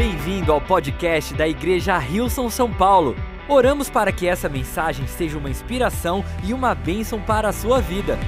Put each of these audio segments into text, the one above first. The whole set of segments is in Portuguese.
Bem-vindo ao podcast da Igreja Rilson São Paulo. Oramos para que essa mensagem seja uma inspiração e uma bênção para a sua vida.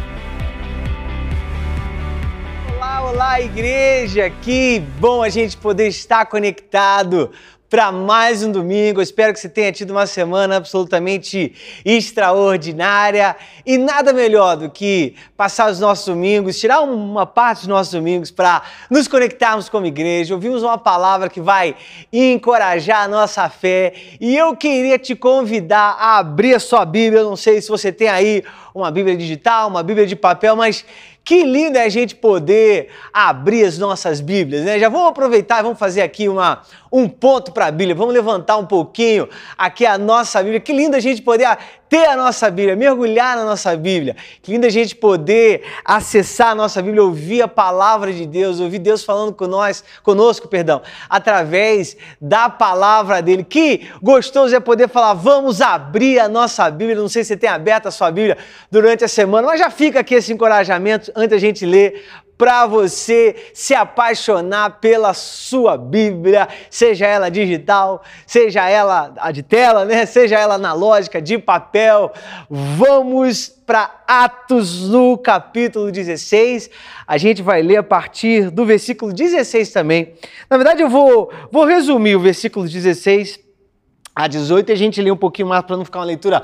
Olá, olá, igreja! Que bom a gente poder estar conectado para mais um domingo. Espero que você tenha tido uma semana absolutamente extraordinária e nada melhor do que passar os nossos domingos, tirar uma parte dos nossos domingos para nos conectarmos como igreja. Ouvimos uma palavra que vai encorajar a nossa fé e eu queria te convidar a abrir a sua Bíblia. Eu não sei se você tem aí uma Bíblia digital, uma Bíblia de papel, mas que lindo é a gente poder abrir as nossas Bíblias, né? Já vamos aproveitar e vamos fazer aqui uma, um ponto para a Bíblia, vamos levantar um pouquinho aqui a nossa Bíblia. Que lindo a gente poder ter a nossa Bíblia, mergulhar na nossa Bíblia. Que lindo a gente poder acessar a nossa Bíblia, ouvir a palavra de Deus, ouvir Deus falando com nós, conosco, perdão, através da palavra dele. Que gostoso é poder falar, vamos abrir a nossa Bíblia. Não sei se você tem aberto a sua Bíblia durante a semana, mas já fica aqui esse encorajamento antes da gente ler para você se apaixonar pela sua Bíblia, seja ela digital, seja ela a de tela, né? Seja ela analógica, de papel. Vamos para Atos no capítulo 16. A gente vai ler a partir do versículo 16 também. Na verdade, eu vou, vou resumir o versículo 16 a 18 e a gente lê um pouquinho mais para não ficar uma leitura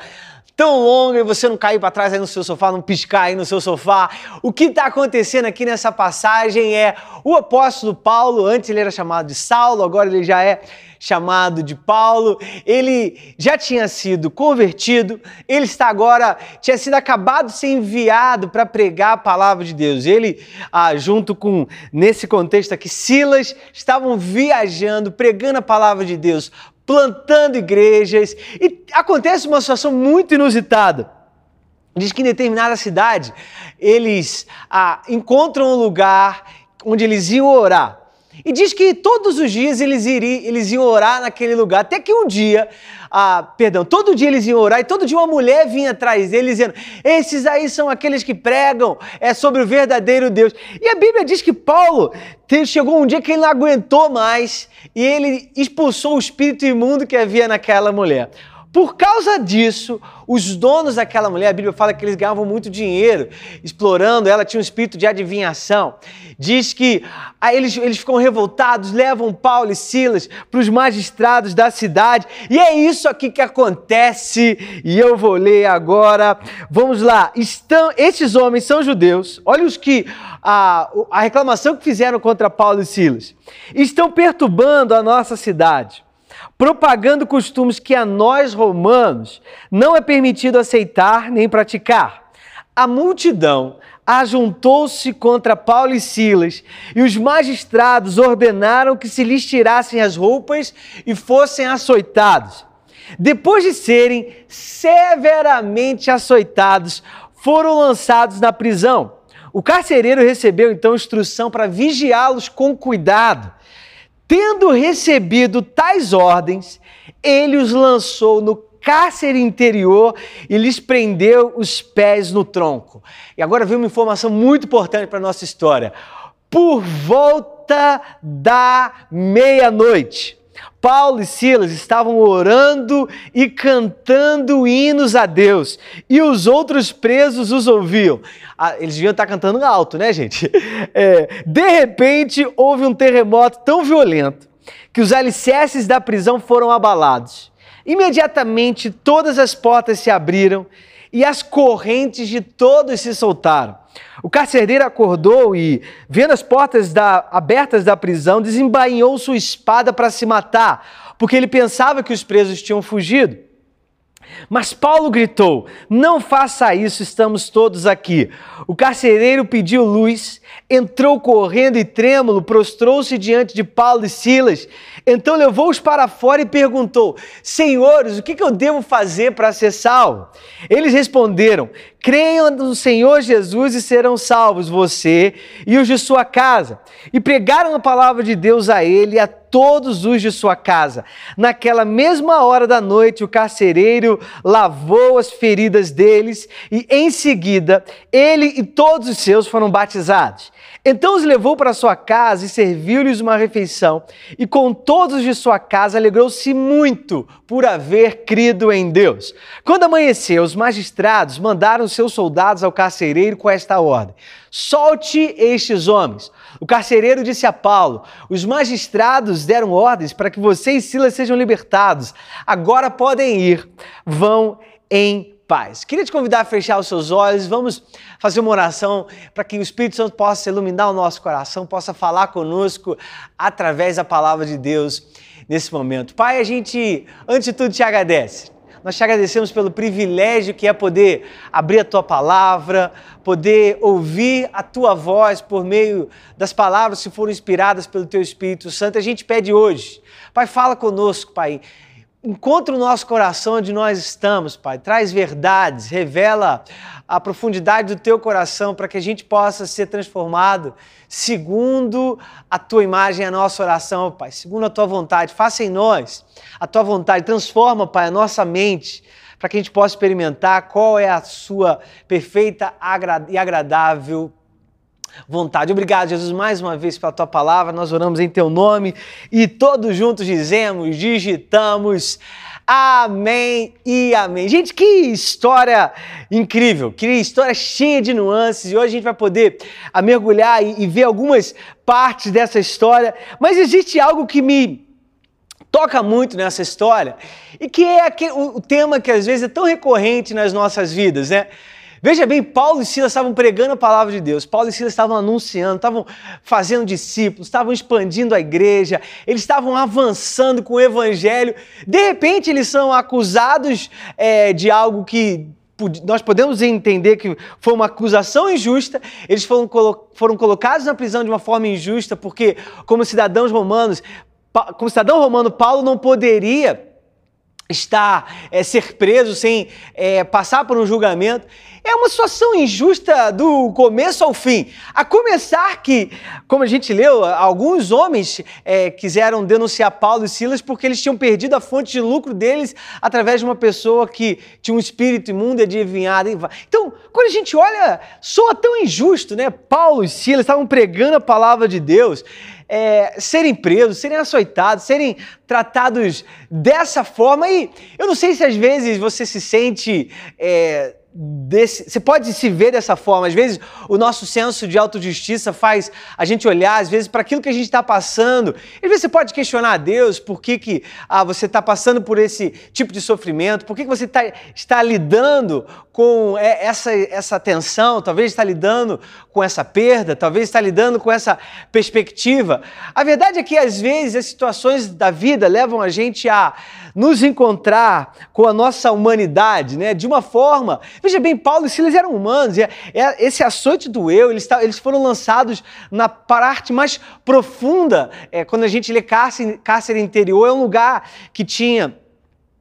tão longa e você não cair para trás aí no seu sofá, não piscar aí no seu sofá. O que está acontecendo aqui nessa passagem é o apóstolo Paulo, antes ele era chamado de Saulo, agora ele já é chamado de Paulo. Ele já tinha sido convertido, ele está agora, tinha sido acabado de ser enviado para pregar a palavra de Deus. Ele, ah, junto com, nesse contexto aqui, Silas, estavam viajando, pregando a palavra de Deus plantando igrejas. E acontece uma situação muito inusitada. Diz que em determinada cidade eles ah, encontram um lugar onde eles iam orar. E diz que todos os dias eles, iriam, eles iam orar naquele lugar, até que um dia, ah, perdão, todo dia eles iam orar e todo dia uma mulher vinha atrás deles dizendo: Esses aí são aqueles que pregam é sobre o verdadeiro Deus. E a Bíblia diz que Paulo chegou um dia que ele não aguentou mais e ele expulsou o espírito imundo que havia naquela mulher. Por causa disso, os donos daquela mulher, a Bíblia fala que eles ganhavam muito dinheiro explorando, ela tinha um espírito de adivinhação. Diz que aí eles, eles ficam revoltados, levam Paulo e Silas para os magistrados da cidade, e é isso aqui que acontece, e eu vou ler agora. Vamos lá, estão, esses homens são judeus, olha os que a, a reclamação que fizeram contra Paulo e Silas. Estão perturbando a nossa cidade propagando costumes que a nós romanos não é permitido aceitar nem praticar. A multidão ajuntou-se contra Paulo e Silas, e os magistrados ordenaram que se lhes tirassem as roupas e fossem açoitados. Depois de serem severamente açoitados, foram lançados na prisão. O carcereiro recebeu então instrução para vigiá-los com cuidado. Tendo recebido tais ordens, ele os lançou no cárcere interior e lhes prendeu os pés no tronco. E agora vem uma informação muito importante para a nossa história. Por volta da meia-noite, Paulo e Silas estavam orando e cantando hinos a Deus, e os outros presos os ouviam. Ah, eles deviam estar cantando alto, né, gente? É, de repente, houve um terremoto tão violento que os alicerces da prisão foram abalados. Imediatamente, todas as portas se abriram e as correntes de todos se soltaram. O carcereiro acordou e, vendo as portas da, abertas da prisão, desembainhou sua espada para se matar, porque ele pensava que os presos tinham fugido. Mas Paulo gritou: Não faça isso, estamos todos aqui. O carcereiro pediu luz, entrou correndo e trêmulo, prostrou-se diante de Paulo e Silas. Então levou-os para fora e perguntou: Senhores, o que eu devo fazer para ser salvo? Eles responderam: Creiam no Senhor Jesus e serão salvos, você e os de sua casa. E pregaram a palavra de Deus a ele e a todos os de sua casa. Naquela mesma hora da noite, o carcereiro lavou as feridas deles e, em seguida, ele e todos os seus foram batizados. Então os levou para sua casa e serviu-lhes uma refeição, e com todos de sua casa alegrou-se muito por haver crido em Deus. Quando amanheceu, os magistrados mandaram seus soldados ao carcereiro com esta ordem: Solte estes homens. O carcereiro disse a Paulo: Os magistrados deram ordens para que você e Silas sejam libertados. Agora podem ir. Vão em paz. Queria te convidar a fechar os seus olhos, vamos fazer uma oração para que o Espírito Santo possa iluminar o nosso coração, possa falar conosco através da palavra de Deus nesse momento. Pai, a gente, antes de tudo, te agradece. Nós te agradecemos pelo privilégio que é poder abrir a tua palavra, poder ouvir a tua voz por meio das palavras que foram inspiradas pelo teu Espírito Santo. A gente pede hoje, Pai, fala conosco, Pai Encontra o nosso coração onde nós estamos, Pai. Traz verdades, revela a profundidade do teu coração para que a gente possa ser transformado segundo a tua imagem, a nossa oração, Pai. Segundo a tua vontade. Faça em nós a tua vontade. Transforma, Pai, a nossa mente para que a gente possa experimentar qual é a sua perfeita e agradável vontade. Obrigado, Jesus, mais uma vez pela tua palavra. Nós oramos em teu nome e todos juntos dizemos, digitamos. Amém e amém. Gente, que história incrível, que história cheia de nuances. E hoje a gente vai poder a mergulhar e, ver algumas partes dessa história. Mas existe algo que me toca muito nessa história e que é o tema que às vezes é tão recorrente nas nossas vidas, né? Veja bem, Paulo e Silas estavam pregando a palavra de Deus, Paulo e Silas estavam anunciando, estavam fazendo discípulos, estavam expandindo a igreja, eles estavam avançando com o evangelho. De repente, eles são acusados é, de algo que nós podemos entender que foi uma acusação injusta, eles foram, foram colocados na prisão de uma forma injusta, porque, como cidadãos romanos, como cidadão romano, Paulo não poderia estar, é, ser preso sem é, passar por um julgamento. É uma situação injusta do começo ao fim. A começar que, como a gente leu, alguns homens é, quiseram denunciar Paulo e Silas porque eles tinham perdido a fonte de lucro deles através de uma pessoa que tinha um espírito imundo e adivinhado. Então, quando a gente olha, soa tão injusto, né? Paulo e Silas estavam pregando a palavra de Deus é, serem presos, serem açoitados, serem tratados dessa forma. E eu não sei se às vezes você se sente é, Desse, você pode se ver dessa forma. Às vezes, o nosso senso de autojustiça faz a gente olhar, às vezes, para aquilo que a gente está passando. Às vezes, você pode questionar a Deus por que, que ah, você está passando por esse tipo de sofrimento, por que, que você tá, está lidando com essa, essa tensão, talvez está lidando com essa perda, talvez está lidando com essa perspectiva. A verdade é que, às vezes, as situações da vida levam a gente a nos encontrar com a nossa humanidade, né? De uma forma. Veja bem, Paulo e Silas eram humanos, e é, é, esse açoite do eu, eles, foram lançados na parte mais profunda. É, quando a gente lê cárcere interior, é um lugar que tinha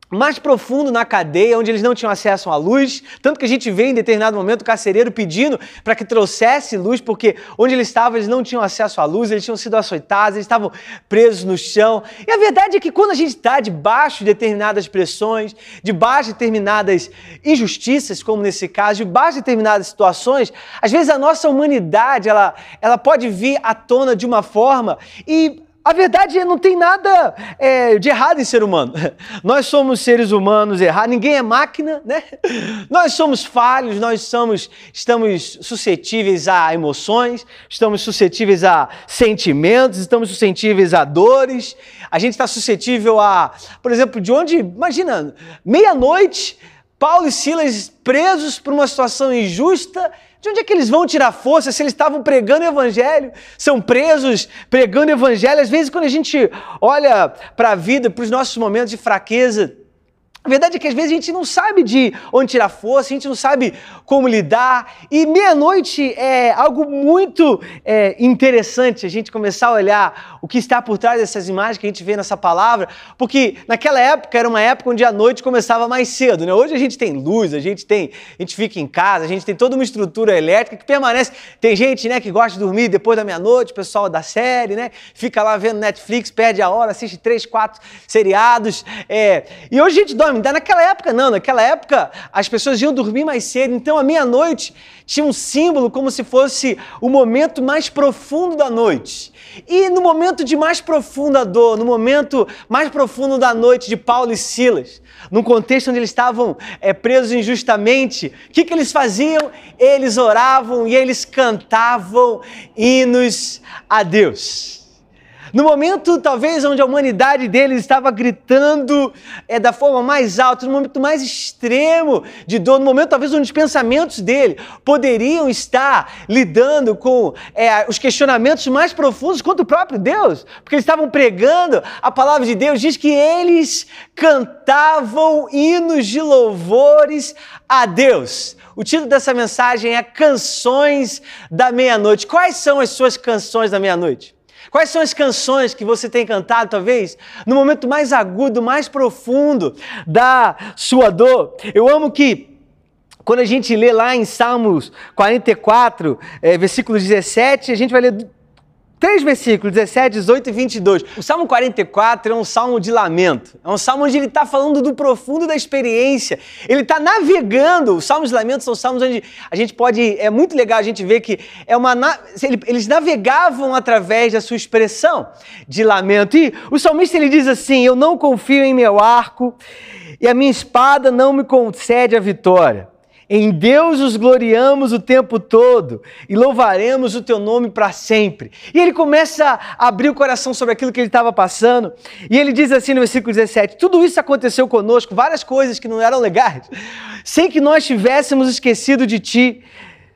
mais profundo na cadeia, onde eles não tinham acesso à luz, tanto que a gente vê em determinado momento o carcereiro pedindo para que trouxesse luz, porque onde eles estavam eles não tinham acesso à luz, eles tinham sido açoitados, eles estavam presos no chão. E a verdade é que quando a gente está debaixo de determinadas pressões, debaixo de determinadas injustiças, como nesse caso, debaixo de determinadas situações, às vezes a nossa humanidade ela, ela pode vir à tona de uma forma e a verdade é não tem nada é, de errado em ser humano. Nós somos seres humanos errados, ninguém é máquina, né? Nós somos falhos, nós somos, estamos suscetíveis a emoções, estamos suscetíveis a sentimentos, estamos suscetíveis a dores. A gente está suscetível a, por exemplo, de onde, imagina, meia-noite, Paulo e Silas presos por uma situação injusta de onde é que eles vão tirar força se eles estavam pregando o evangelho? São presos pregando o evangelho. Às vezes, quando a gente olha para a vida, para os nossos momentos de fraqueza, A verdade é que às vezes a gente não sabe de onde tirar força, a gente não sabe como lidar. E meia-noite é algo muito é, interessante a gente começar a olhar o que está por trás dessas imagens que a gente vê nessa palavra, porque naquela época era uma época onde a noite começava mais cedo. Né? Hoje a gente tem luz, a gente tem, a gente fica em casa, a gente tem toda uma estrutura elétrica que permanece. Tem gente né, que gosta de dormir depois da meia-noite, o pessoal da série, né? Fica lá vendo Netflix, perde a hora, assiste três, quatro seriados. É... E hoje a gente dorme Ainda naquela época, não. Naquela época, as pessoas iam dormir mais cedo. Então, a meia-noite tinha um símbolo como se fosse o momento mais profundo da noite. E no momento de mais profunda dor, no momento mais profundo da noite de Paulo e Silas, num contexto onde eles estavam é, presos injustamente, o que, que eles faziam? Eles oravam e eles cantavam hinos a Deus. No momento, talvez, onde a humanidade deles estava gritando é, da forma mais alta, no momento mais extremo de dor, no momento, talvez, onde os pensamentos dele poderiam estar lidando com é, os questionamentos mais profundos contra o próprio Deus, porque eles estavam pregando a palavra de Deus, diz que eles cantavam hinos de louvores a Deus. O título dessa mensagem é Canções da Meia-Noite. Quais são as suas canções da meia-noite? Quais são as canções que você tem cantado, talvez, no momento mais agudo, mais profundo da sua dor? Eu amo que quando a gente lê lá em Salmos 44, é, versículo 17, a gente vai ler Três versículos, 17, 18 e 22. O Salmo 44 é um salmo de lamento. É um salmo onde ele está falando do profundo da experiência. Ele está navegando. Os salmos de lamento são salmos onde a gente pode. É muito legal a gente ver que é uma, eles navegavam através da sua expressão de lamento. E o salmista ele diz assim: Eu não confio em meu arco e a minha espada não me concede a vitória. Em Deus os gloriamos o tempo todo e louvaremos o teu nome para sempre. E ele começa a abrir o coração sobre aquilo que ele estava passando. E ele diz assim no versículo 17: Tudo isso aconteceu conosco, várias coisas que não eram legais, sem que nós tivéssemos esquecido de ti,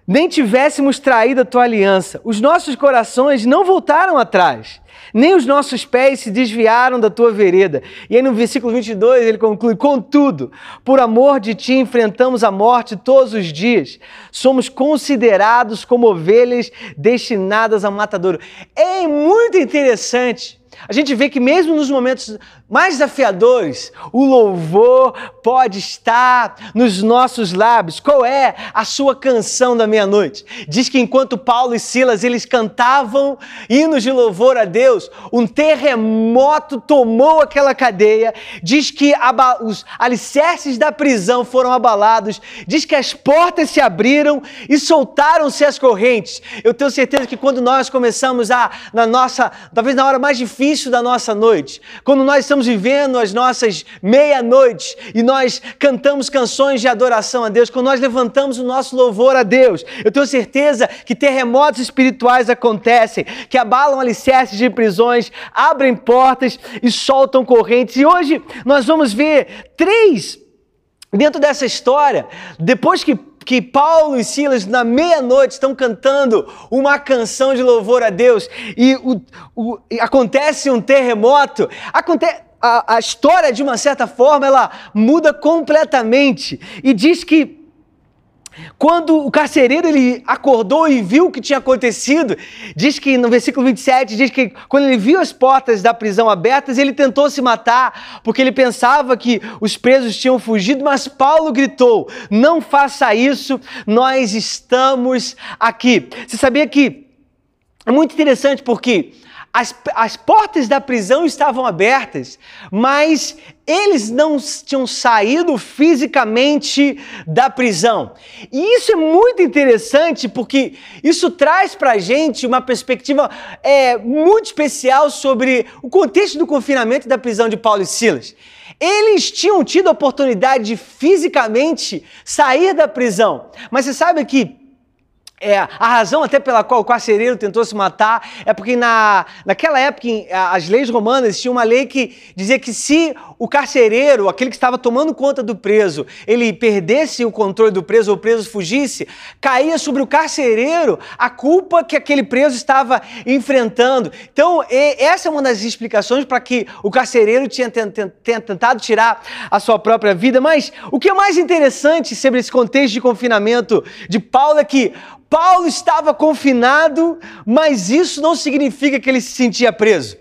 nem tivéssemos traído a tua aliança. Os nossos corações não voltaram atrás nem os nossos pés se desviaram da tua vereda. E aí no versículo 22 ele conclui: Contudo, por amor de ti enfrentamos a morte todos os dias, somos considerados como ovelhas destinadas a matadouro. É muito interessante a gente vê que mesmo nos momentos mais desafiadores, o louvor pode estar nos nossos lábios. Qual é a sua canção da meia-noite? Diz que enquanto Paulo e Silas eles cantavam hinos de louvor a Deus, um terremoto tomou aquela cadeia. Diz que os alicerces da prisão foram abalados. Diz que as portas se abriram e soltaram-se as correntes. Eu tenho certeza que quando nós começamos a na nossa, talvez na hora mais difícil início da nossa noite, quando nós estamos vivendo as nossas meia-noites e nós cantamos canções de adoração a Deus, quando nós levantamos o nosso louvor a Deus, eu tenho certeza que terremotos espirituais acontecem, que abalam alicerces de prisões, abrem portas e soltam correntes. E hoje nós vamos ver três dentro dessa história, depois que que Paulo e Silas, na meia-noite, estão cantando uma canção de louvor a Deus e o, o, acontece um terremoto, acontece. A, a história, de uma certa forma, ela muda completamente e diz que quando o carcereiro ele acordou e viu o que tinha acontecido, diz que no versículo 27 diz que quando ele viu as portas da prisão abertas, ele tentou se matar, porque ele pensava que os presos tinham fugido, mas Paulo gritou: "Não faça isso, nós estamos aqui". Você sabia que é muito interessante porque as, as portas da prisão estavam abertas, mas eles não tinham saído fisicamente da prisão. E isso é muito interessante porque isso traz para a gente uma perspectiva é, muito especial sobre o contexto do confinamento da prisão de Paulo e Silas. Eles tinham tido a oportunidade de fisicamente sair da prisão, mas você sabe que é, a razão até pela qual o carcereiro tentou se matar é porque na, naquela época as leis romanas tinham uma lei que dizia que se o carcereiro, aquele que estava tomando conta do preso, ele perdesse o controle do preso ou o preso fugisse, caía sobre o carcereiro a culpa que aquele preso estava enfrentando. Então, essa é uma das explicações para que o carcereiro tinha tentado tirar a sua própria vida. Mas o que é mais interessante sobre esse contexto de confinamento de Paulo é que Paulo estava confinado, mas isso não significa que ele se sentia preso.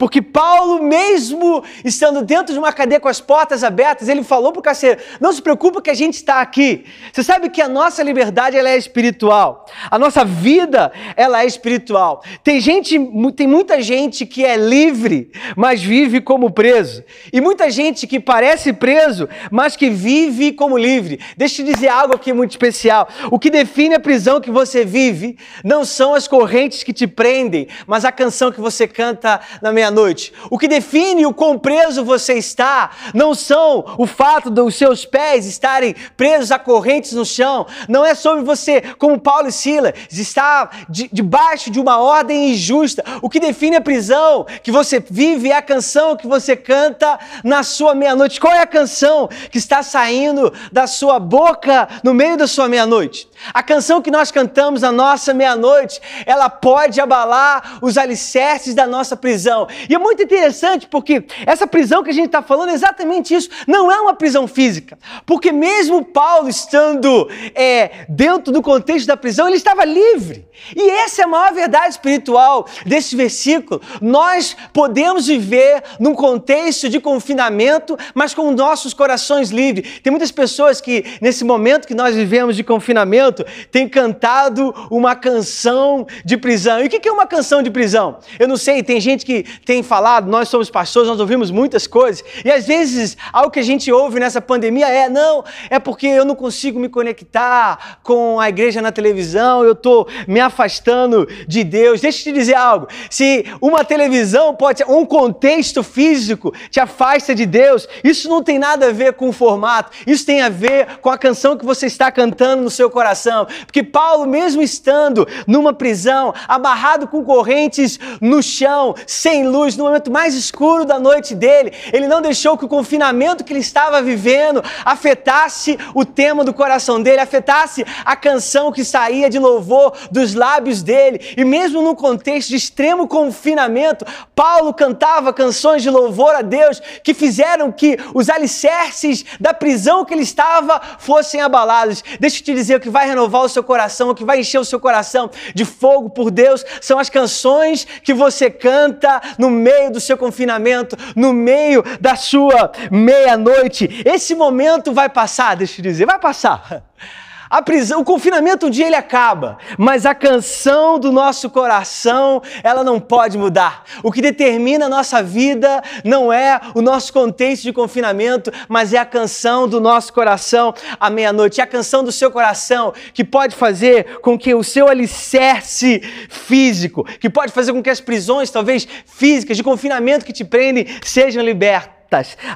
Porque Paulo, mesmo estando dentro de uma cadeia com as portas abertas, ele falou para o carcereiro: não se preocupe que a gente está aqui. Você sabe que a nossa liberdade ela é espiritual. A nossa vida ela é espiritual. Tem gente, tem muita gente que é livre, mas vive como preso. E muita gente que parece preso, mas que vive como livre. Deixa eu te dizer algo aqui muito especial. O que define a prisão que você vive não são as correntes que te prendem, mas a canção que você canta na meia noite. O que define o quão preso você está não são o fato dos seus pés estarem presos a correntes no chão, não é sobre você, como Paulo e Silas, estar de, debaixo de uma ordem injusta. O que define a prisão que você vive é a canção que você canta na sua meia-noite. Qual é a canção que está saindo da sua boca no meio da sua meia-noite? A canção que nós cantamos na nossa meia-noite, ela pode abalar os alicerces da nossa prisão. E é muito interessante porque essa prisão que a gente está falando é exatamente isso. Não é uma prisão física. Porque mesmo Paulo estando é, dentro do contexto da prisão, ele estava livre. E essa é a maior verdade espiritual desse versículo. Nós podemos viver num contexto de confinamento, mas com nossos corações livres. Tem muitas pessoas que, nesse momento que nós vivemos de confinamento, têm cantado uma canção de prisão. E o que é uma canção de prisão? Eu não sei, tem gente que tem falado, nós somos pastores, nós ouvimos muitas coisas, e às vezes algo que a gente ouve nessa pandemia é: não, é porque eu não consigo me conectar com a igreja na televisão, eu estou me afastando de Deus. Deixa eu te dizer algo: se uma televisão pode, um contexto físico te afasta de Deus, isso não tem nada a ver com o formato, isso tem a ver com a canção que você está cantando no seu coração. Porque Paulo, mesmo estando numa prisão, amarrado com correntes no chão, sem luz, luz, no momento mais escuro da noite dele, ele não deixou que o confinamento que ele estava vivendo afetasse o tema do coração dele, afetasse a canção que saía de louvor dos lábios dele. E mesmo num contexto de extremo confinamento, Paulo cantava canções de louvor a Deus que fizeram que os alicerces da prisão que ele estava fossem abalados. Deixa eu te dizer o que vai renovar o seu coração, o que vai encher o seu coração de fogo por Deus, são as canções que você canta no meio do seu confinamento, no meio da sua meia-noite. Esse momento vai passar, deixa eu dizer, vai passar. A prisão, o confinamento um dia ele acaba, mas a canção do nosso coração, ela não pode mudar. O que determina a nossa vida não é o nosso contexto de confinamento, mas é a canção do nosso coração à meia-noite. É a canção do seu coração que pode fazer com que o seu alicerce físico, que pode fazer com que as prisões, talvez físicas, de confinamento que te prendem, sejam libertas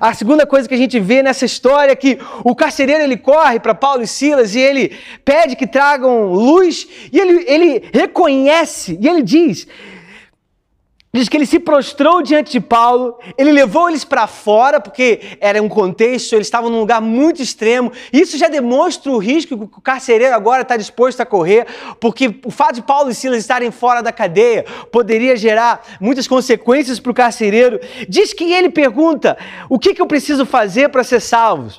a segunda coisa que a gente vê nessa história é que o carcereiro ele corre para Paulo e Silas e ele pede que tragam luz e ele, ele reconhece e ele diz: Diz que ele se prostrou diante de Paulo, ele levou eles para fora, porque era um contexto, eles estavam num lugar muito extremo. Isso já demonstra o risco que o carcereiro agora está disposto a correr, porque o fato de Paulo e Silas estarem fora da cadeia poderia gerar muitas consequências para o carcereiro. Diz que ele pergunta: o que, que eu preciso fazer para ser salvo?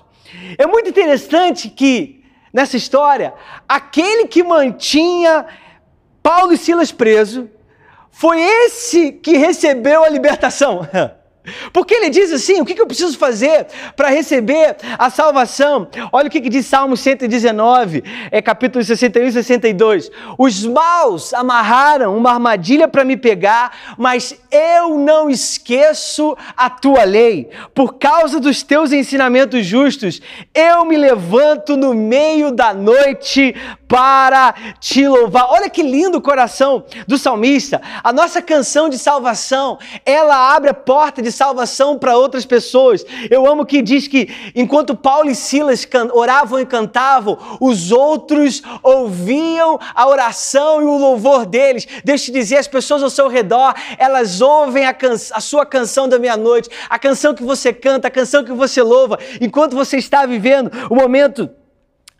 É muito interessante que, nessa história, aquele que mantinha Paulo e Silas presos, foi esse que recebeu a libertação. Porque ele diz assim: o que eu preciso fazer para receber a salvação? Olha o que diz Salmo 119, é capítulo 61 e 62. Os maus amarraram uma armadilha para me pegar, mas eu não esqueço a tua lei. Por causa dos teus ensinamentos justos, eu me levanto no meio da noite para te louvar. Olha que lindo o coração do salmista. A nossa canção de salvação, ela abre a porta de salvação para outras pessoas. Eu amo que diz que enquanto Paulo e Silas oravam e cantavam, os outros ouviam a oração e o louvor deles. Deixa eu te dizer, as pessoas ao seu redor, elas ouvem a, can a sua canção da meia-noite, a canção que você canta, a canção que você louva, enquanto você está vivendo o momento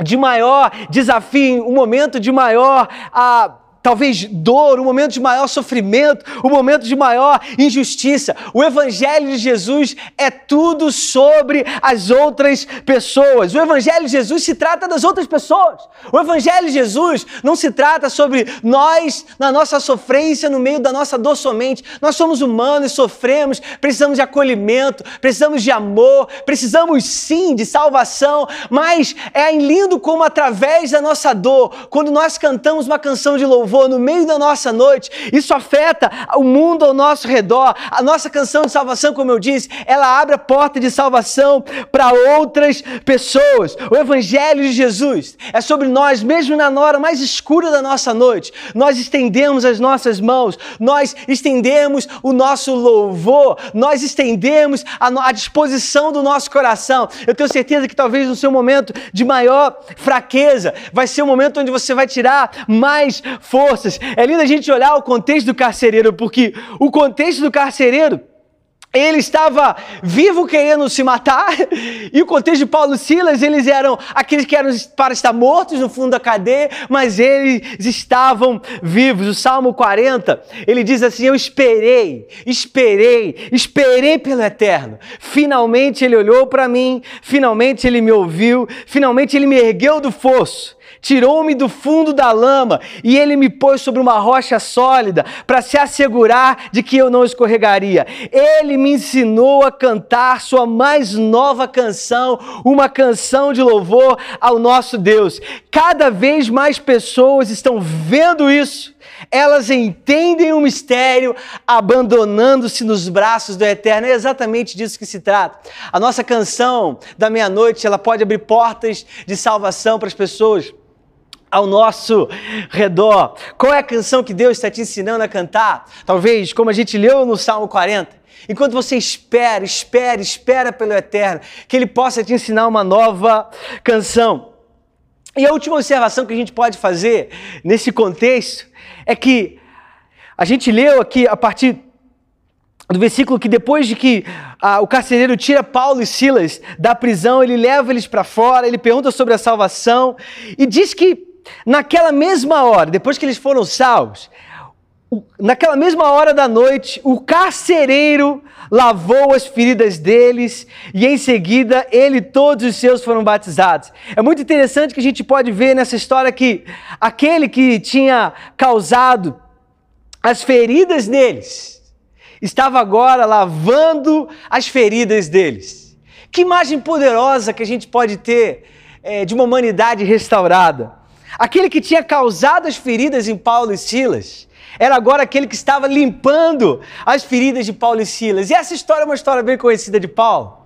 de maior desafio, um momento de maior. Ah, talvez dor, um momento de maior sofrimento, um momento de maior injustiça. O Evangelho de Jesus é tudo sobre as outras pessoas. O Evangelho de Jesus se trata das outras pessoas. O Evangelho de Jesus não se trata sobre nós na nossa sofrência, no meio da nossa dor somente. Nós somos humanos, sofremos, precisamos de acolhimento, precisamos de amor, precisamos sim de salvação, mas é lindo como através da nossa dor, quando nós cantamos uma canção de louvor, louvor no meio da nossa noite, isso afeta o mundo ao nosso redor. A nossa canção de salvação, como eu disse, ela abre a porta de salvação para outras pessoas. O Evangelho de Jesus é sobre nós, mesmo na hora mais escura da nossa noite. Nós estendemos as nossas mãos, nós estendemos o nosso louvor, nós estendemos a, a disposição do nosso coração. Eu tenho certeza que talvez no seu momento de maior fraqueza vai ser o momento onde você vai tirar mais força forças. É lindo a gente olhar o contexto do carcereiro, porque o contexto do carcereiro ele estava vivo querendo se matar, e o contexto de Paulo e Silas, eles eram aqueles que eram para estar mortos no fundo da cadeia, mas eles estavam vivos. O Salmo 40, ele diz assim: Eu esperei, esperei, esperei pelo Eterno. Finalmente ele olhou para mim, finalmente ele me ouviu, finalmente ele me ergueu do fosso tirou-me do fundo da lama e ele me pôs sobre uma rocha sólida para se assegurar de que eu não escorregaria. Ele me ensinou a cantar sua mais nova canção, uma canção de louvor ao nosso Deus. Cada vez mais pessoas estão vendo isso. Elas entendem o mistério, abandonando-se nos braços do Eterno. É exatamente disso que se trata. A nossa canção da meia-noite, ela pode abrir portas de salvação para as pessoas ao nosso redor. Qual é a canção que Deus está te ensinando a cantar? Talvez, como a gente leu no Salmo 40, enquanto você espera, espera, espera pelo Eterno, que Ele possa te ensinar uma nova canção. E a última observação que a gente pode fazer nesse contexto é que a gente leu aqui a partir do versículo que depois de que ah, o carcereiro tira Paulo e Silas da prisão, ele leva eles para fora, ele pergunta sobre a salvação e diz que Naquela mesma hora, depois que eles foram salvos, naquela mesma hora da noite, o carcereiro lavou as feridas deles e em seguida ele e todos os seus foram batizados. É muito interessante que a gente pode ver nessa história que aquele que tinha causado as feridas deles estava agora lavando as feridas deles. Que imagem poderosa que a gente pode ter é, de uma humanidade restaurada. Aquele que tinha causado as feridas em Paulo e Silas era agora aquele que estava limpando as feridas de Paulo e Silas. E essa história é uma história bem conhecida de Paulo.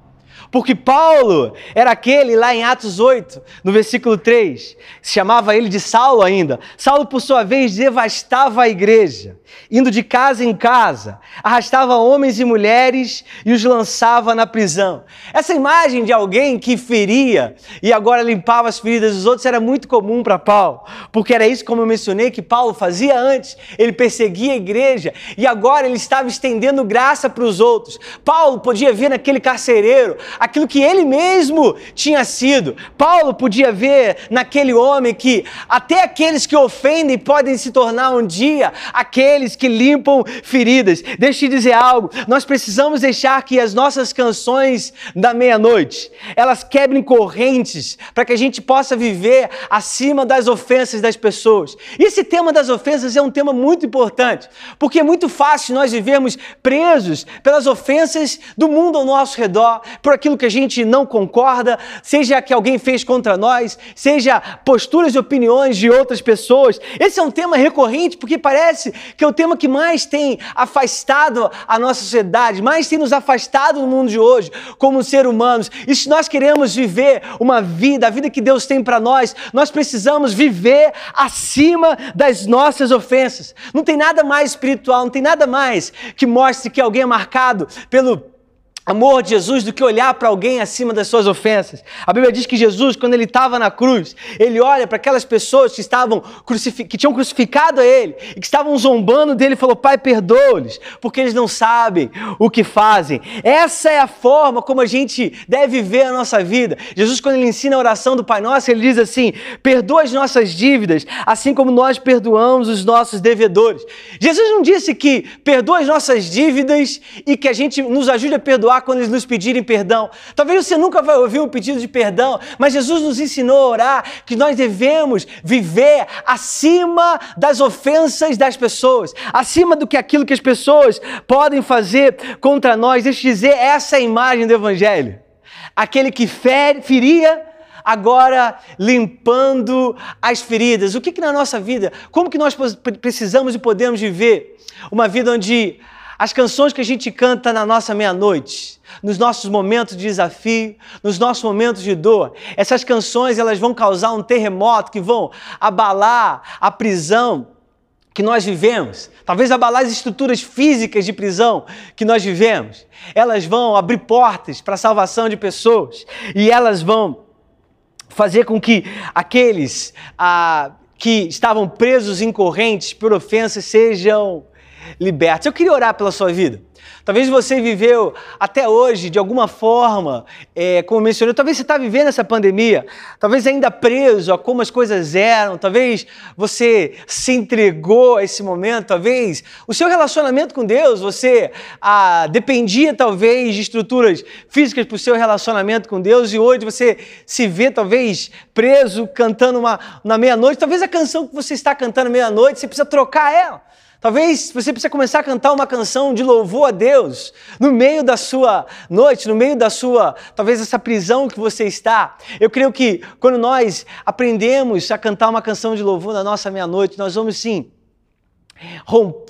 Porque Paulo era aquele lá em Atos 8, no versículo 3, se chamava ele de Saulo ainda. Saulo, por sua vez, devastava a igreja, indo de casa em casa, arrastava homens e mulheres e os lançava na prisão. Essa imagem de alguém que feria e agora limpava as feridas dos outros era muito comum para Paulo, porque era isso, como eu mencionei, que Paulo fazia antes. Ele perseguia a igreja e agora ele estava estendendo graça para os outros. Paulo podia ver naquele carcereiro aquilo que ele mesmo tinha sido. Paulo podia ver naquele homem que até aqueles que ofendem podem se tornar um dia aqueles que limpam feridas. Deixa eu te dizer algo, nós precisamos deixar que as nossas canções da meia-noite, elas quebrem correntes para que a gente possa viver acima das ofensas das pessoas. Esse tema das ofensas é um tema muito importante, porque é muito fácil nós vivermos presos pelas ofensas do mundo ao nosso redor, por aquilo aquilo que a gente não concorda, seja que alguém fez contra nós, seja posturas e opiniões de outras pessoas. Esse é um tema recorrente porque parece que é o tema que mais tem afastado a nossa sociedade, mais tem nos afastado no mundo de hoje como ser humanos. E se nós queremos viver uma vida, a vida que Deus tem para nós, nós precisamos viver acima das nossas ofensas. Não tem nada mais espiritual, não tem nada mais que mostre que alguém é marcado pelo amor de Jesus do que olhar para alguém acima das suas ofensas. A Bíblia diz que Jesus, quando ele estava na cruz, ele olha para aquelas pessoas que estavam que tinham crucificado a ele e que estavam zombando dele e falou: Pai, perdoa-lhes, porque eles não sabem o que fazem. Essa é a forma como a gente deve viver a nossa vida. Jesus, quando ele ensina a oração do Pai Nosso, ele diz assim: Perdoa as nossas dívidas, assim como nós perdoamos os nossos devedores. Jesus não disse que perdoa as nossas dívidas e que a gente nos ajude a perdoar quando eles nos pedirem perdão. Talvez você nunca vai ouvir um pedido de perdão, mas Jesus nos ensinou a orar que nós devemos viver acima das ofensas das pessoas, acima do que aquilo que as pessoas podem fazer contra nós. Deixa eu dizer, essa é a imagem do Evangelho. Aquele que feria agora limpando as feridas. O que, que na nossa vida, como que nós precisamos e podemos viver uma vida onde as canções que a gente canta na nossa meia-noite, nos nossos momentos de desafio, nos nossos momentos de dor, essas canções elas vão causar um terremoto que vão abalar a prisão que nós vivemos, talvez abalar as estruturas físicas de prisão que nós vivemos. Elas vão abrir portas para a salvação de pessoas e elas vão fazer com que aqueles ah, que estavam presos em correntes por ofensas sejam libertos. Eu queria orar pela sua vida. Talvez você viveu até hoje, de alguma forma, é, como mencionei, talvez você está vivendo essa pandemia, talvez ainda preso a como as coisas eram, talvez você se entregou a esse momento, talvez o seu relacionamento com Deus, você ah, dependia talvez de estruturas físicas para o seu relacionamento com Deus e hoje você se vê talvez preso cantando uma, na meia-noite, talvez a canção que você está cantando meia-noite, você precisa trocar ela. Talvez você precise começar a cantar uma canção de louvor a Deus no meio da sua noite, no meio da sua, talvez essa prisão que você está. Eu creio que quando nós aprendemos a cantar uma canção de louvor na nossa meia-noite, nós vamos sim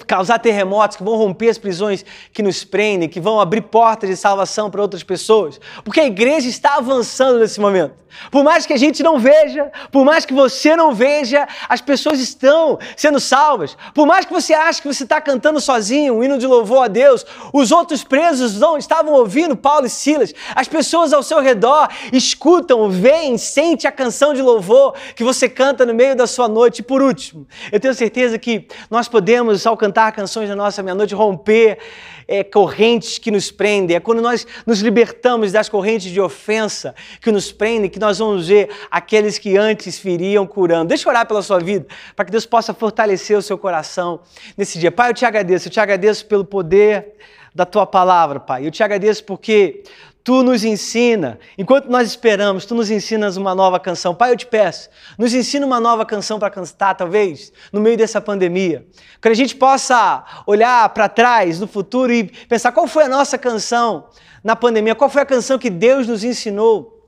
causar terremotos que vão romper as prisões que nos prendem, que vão abrir portas de salvação para outras pessoas. Porque a igreja está avançando nesse momento. Por mais que a gente não veja, por mais que você não veja, as pessoas estão sendo salvas. Por mais que você ache que você está cantando sozinho um hino de louvor a Deus, os outros presos não estavam ouvindo Paulo e Silas. As pessoas ao seu redor escutam, veem, sentem a canção de louvor que você canta no meio da sua noite. E por último, eu tenho certeza que nós podemos podemos, ao cantar canções da nossa meia-noite, romper é, correntes que nos prendem. É quando nós nos libertamos das correntes de ofensa que nos prendem, que nós vamos ver aqueles que antes feriam curando. Deixa eu orar pela sua vida, para que Deus possa fortalecer o seu coração nesse dia. Pai, eu te agradeço, eu te agradeço pelo poder da tua palavra, Pai. Eu te agradeço porque Tu nos ensina, enquanto nós esperamos, tu nos ensinas uma nova canção. Pai, eu te peço, nos ensina uma nova canção para cantar, talvez, no meio dessa pandemia. Que a gente possa olhar para trás no futuro e pensar qual foi a nossa canção na pandemia, qual foi a canção que Deus nos ensinou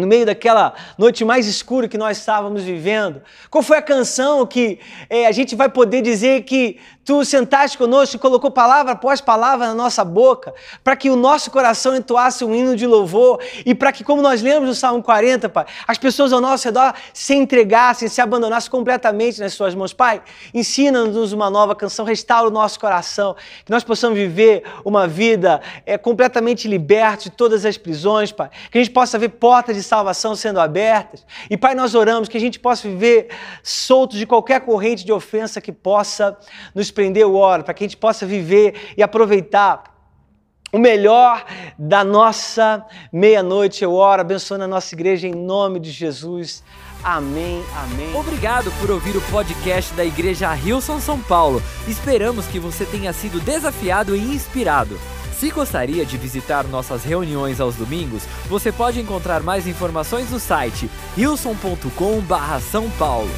no meio daquela noite mais escura que nós estávamos vivendo? Qual foi a canção que é, a gente vai poder dizer que Tu sentaste conosco e colocou palavra após palavra na nossa boca, para que o nosso coração entoasse um hino de louvor e para que, como nós lemos no Salmo 40, Pai, as pessoas ao nosso redor se entregassem, se abandonassem completamente nas Suas mãos. Pai, ensina-nos uma nova canção, restaura o nosso coração, que nós possamos viver uma vida é, completamente liberta de todas as prisões, Pai, que a gente possa ver portas de salvação sendo abertas. E, Pai, nós oramos que a gente possa viver soltos de qualquer corrente de ofensa que possa nos prender o oro, para que a gente possa viver e aproveitar o melhor da nossa meia-noite. Eu oro, abençoando a nossa igreja em nome de Jesus. Amém, amém. Obrigado por ouvir o podcast da Igreja Rilson São Paulo. Esperamos que você tenha sido desafiado e inspirado. Se gostaria de visitar nossas reuniões aos domingos, você pode encontrar mais informações no site rilson.com/são paulo.